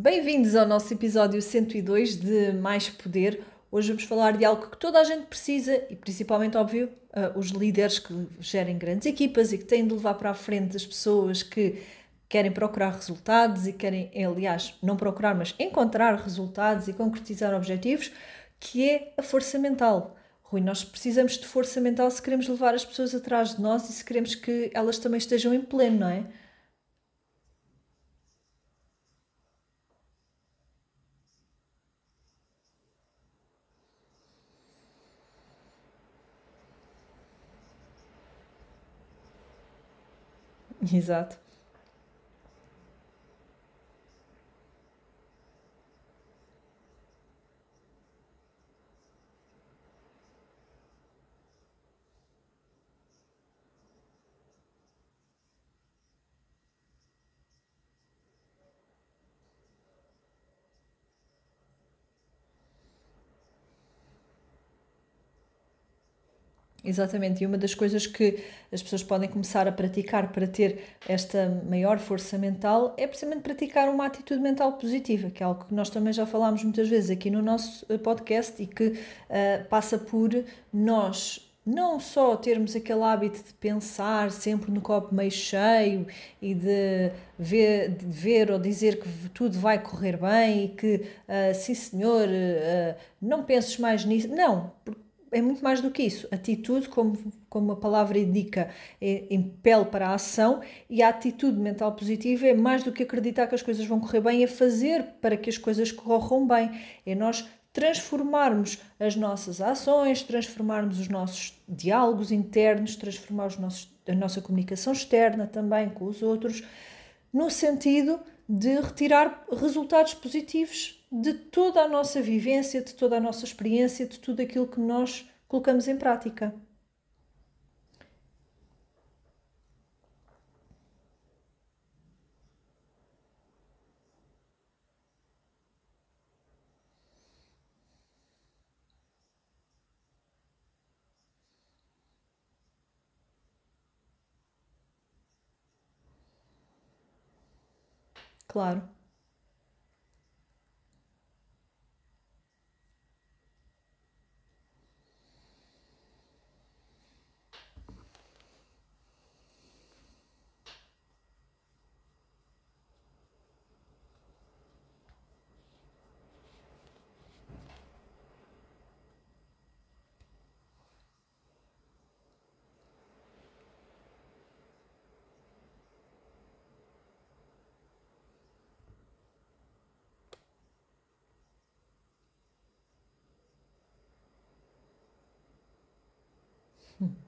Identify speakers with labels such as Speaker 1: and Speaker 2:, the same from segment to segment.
Speaker 1: Bem-vindos ao nosso episódio 102 de Mais Poder. Hoje vamos falar de algo que toda a gente precisa e, principalmente, óbvio, uh, os líderes que gerem grandes equipas e que têm de levar para a frente as pessoas que querem procurar resultados e querem, aliás, não procurar, mas encontrar resultados e concretizar objetivos, que é a força mental. Rui, nós precisamos de força mental se queremos levar as pessoas atrás de nós e se queremos que elas também estejam em pleno, não é? Exato. Exatamente, e uma das coisas que as pessoas podem começar a praticar para ter esta maior força mental é precisamente praticar uma atitude mental positiva, que é algo que nós também já falámos muitas vezes aqui no nosso eh, podcast e que uh, passa por nós não só termos aquele hábito de pensar sempre no copo meio cheio e de ver, de ver ou dizer que tudo vai correr bem e que, uh, sim senhor, uh, não penses mais nisso. Não, porque é muito mais do que isso. Atitude, como, como a palavra indica, é, impele para a ação e a atitude mental positiva é mais do que acreditar que as coisas vão correr bem, é fazer para que as coisas corram bem. É nós transformarmos as nossas ações, transformarmos os nossos diálogos internos, transformar os nossos, a nossa comunicação externa também com os outros, no sentido de retirar resultados positivos de toda a nossa vivência, de toda a nossa experiência, de tudo aquilo que nós colocamos em prática. Claro. Hmm.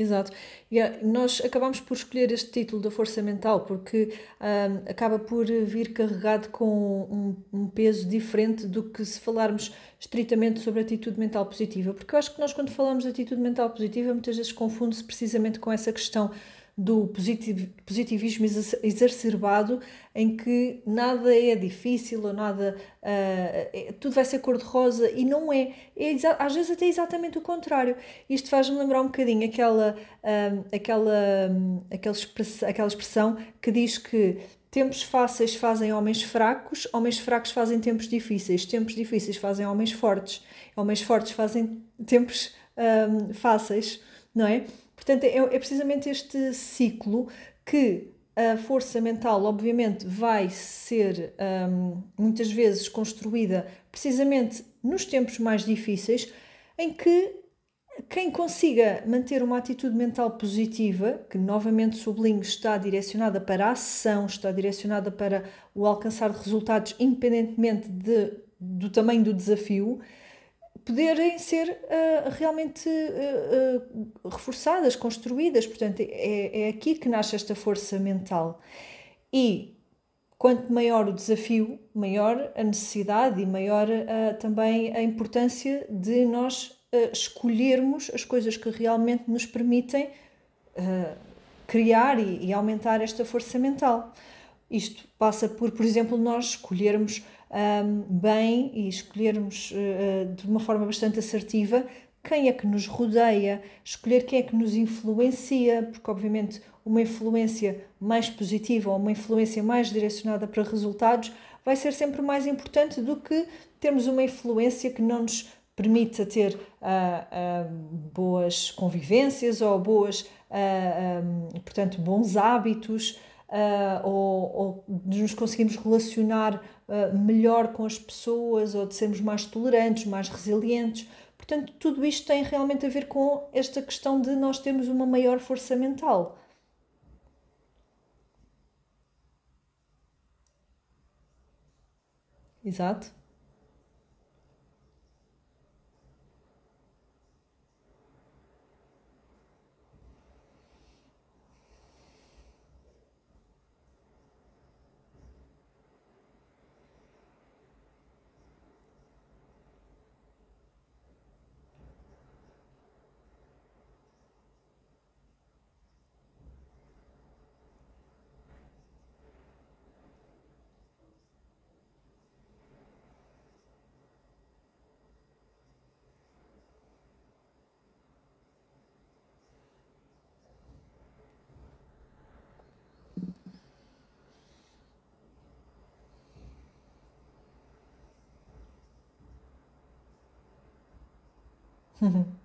Speaker 1: Exato. E ah, nós acabamos por escolher este título da força mental porque um, acaba por vir carregado com um, um, peso diferente do que se falarmos estritamente sobre atitude mental positiva. Porque eu acho que nós, quando falamos de atitude mental positiva, muitas vezes confunde-se precisamente com essa questão do positivismo exacerbado em que nada é difícil ou nada uh, tudo vai ser cor-de-rosa e não é. é às vezes até exatamente o contrário. Isto faz-me lembrar um bocadinho aquela, uh, aquela, um, aquela, expressão, aquela expressão que diz que tempos fáceis fazem homens fracos, homens fracos fazem tempos difíceis, tempos difíceis fazem homens fortes, homens fortes fazem tempos um, fáceis, não é? Portanto, é, é precisamente este ciclo que a força mental, obviamente, vai ser um, muitas vezes construída precisamente nos tempos mais difíceis, em que quem consiga manter uma atitude mental positiva, que novamente sublinho está direcionada para a ação, está direcionada para o alcançar de resultados independentemente de, do tamanho do desafio, poderem ser uh, realmente uh, uh, reforçadas, construídas. Portanto, é, é aqui que nasce esta força mental. E quanto maior o desafio, maior a necessidade e maior também a importância de nós escolhermos as coisas que realmente nos permitem criar e, e aumentar esta força mental. Isto passa por, por exemplo, nós escolhermos um, bem e escolhermos uh, de uma forma bastante assertiva quem é que nos rodeia, escolher quem é que nos influencia, porque obviamente uma influência mais positiva ou uma influência mais direcionada para resultados vai ser sempre mais importante do que termos uma influência que não nos permita ter uh, uh, boas convivências ou boas, uh, um, portanto, bons hábitos ou, ou nos conseguirmos relacionar uh, melhor com as pessoas ou de sermos mais tolerantes, mais resilientes. Portanto, tudo isto tem realmente a ver com esta questão de nós termos uma maior força mental. Exato. Mm-hmm.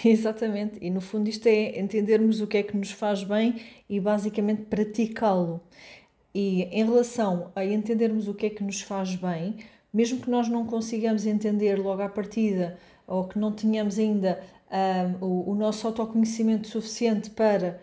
Speaker 1: Exatamente, e no fundo isto é entendermos o que é que nos faz bem e basicamente praticá-lo. E em relação a entendermos o que é que nos faz bem, mesmo que nós não consigamos entender logo à partida ou que não tenhamos ainda um, o, o nosso autoconhecimento suficiente para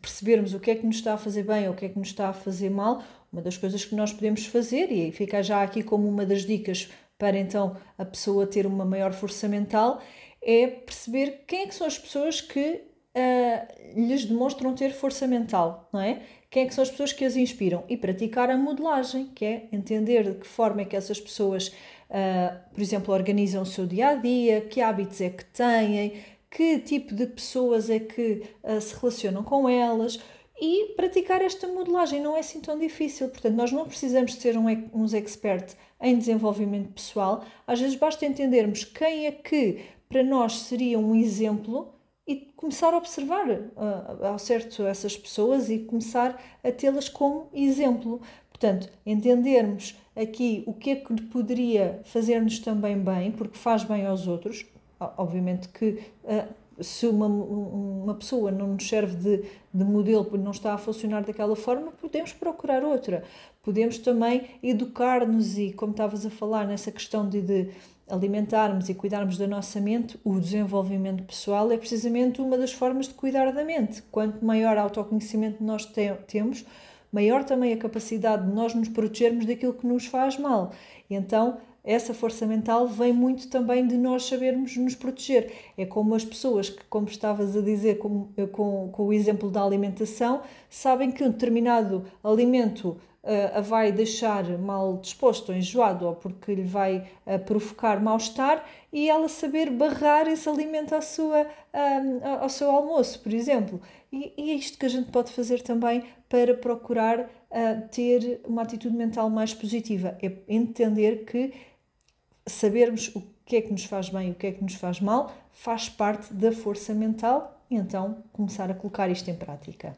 Speaker 1: percebermos o que é que nos está a fazer bem ou o que é que nos está a fazer mal, uma das coisas que nós podemos fazer, e fica já aqui como uma das dicas para então a pessoa ter uma maior força mental, é perceber quem é que são as pessoas que uh, lhes demonstram ter força mental, não é? Quem é que são as pessoas que as inspiram? E praticar a modelagem, que é entender de que forma é que essas pessoas, uh, por exemplo, organizam o seu dia a dia, que hábitos é que têm, que tipo de pessoas é que uh, se relacionam com elas e praticar esta modelagem não é assim tão difícil. Portanto, nós não precisamos de ser um, uns experts em desenvolvimento pessoal, às vezes basta entendermos quem é que para nós seria um exemplo e começar a observar uh, ao certo essas pessoas e começar a tê-las como exemplo. Portanto, entendermos aqui o que é que poderia fazer-nos também bem, porque faz bem aos outros. Obviamente que uh, se uma, uma pessoa não nos serve de, de modelo porque não está a funcionar daquela forma, podemos procurar outra. Podemos também educar-nos e, como estavas a falar nessa questão de, de alimentarmos e cuidarmos da nossa mente, o desenvolvimento pessoal é precisamente uma das formas de cuidar da mente. Quanto maior autoconhecimento nós te temos, maior também a capacidade de nós nos protegermos daquilo que nos faz mal. E então, essa força mental vem muito também de nós sabermos nos proteger. É como as pessoas que, como estavas a dizer com, com, com o exemplo da alimentação, sabem que um determinado alimento uh, a vai deixar mal disposto ou enjoado ou porque lhe vai uh, provocar mal-estar e ela saber barrar esse alimento à sua, uh, ao seu almoço, por exemplo. E, e, é isto que a gente pode fazer também para procurar ter uma atitude mental mais positiva. É entender que sabermos o que é que nos faz bem e o que é que nos faz mal faz parte da força mental e então começar a colocar isto em prática.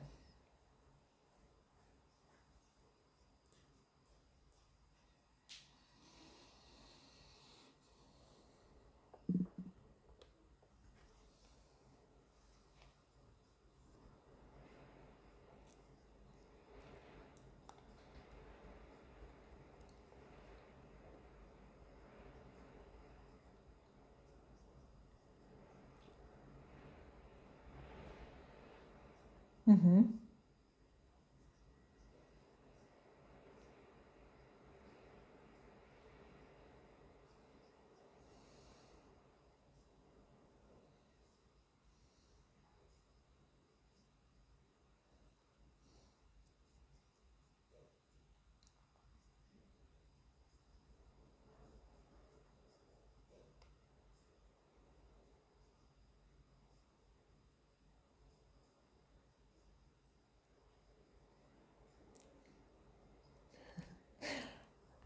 Speaker 1: Mm-hmm.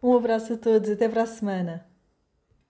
Speaker 1: Um abraço a todos, até para a semana.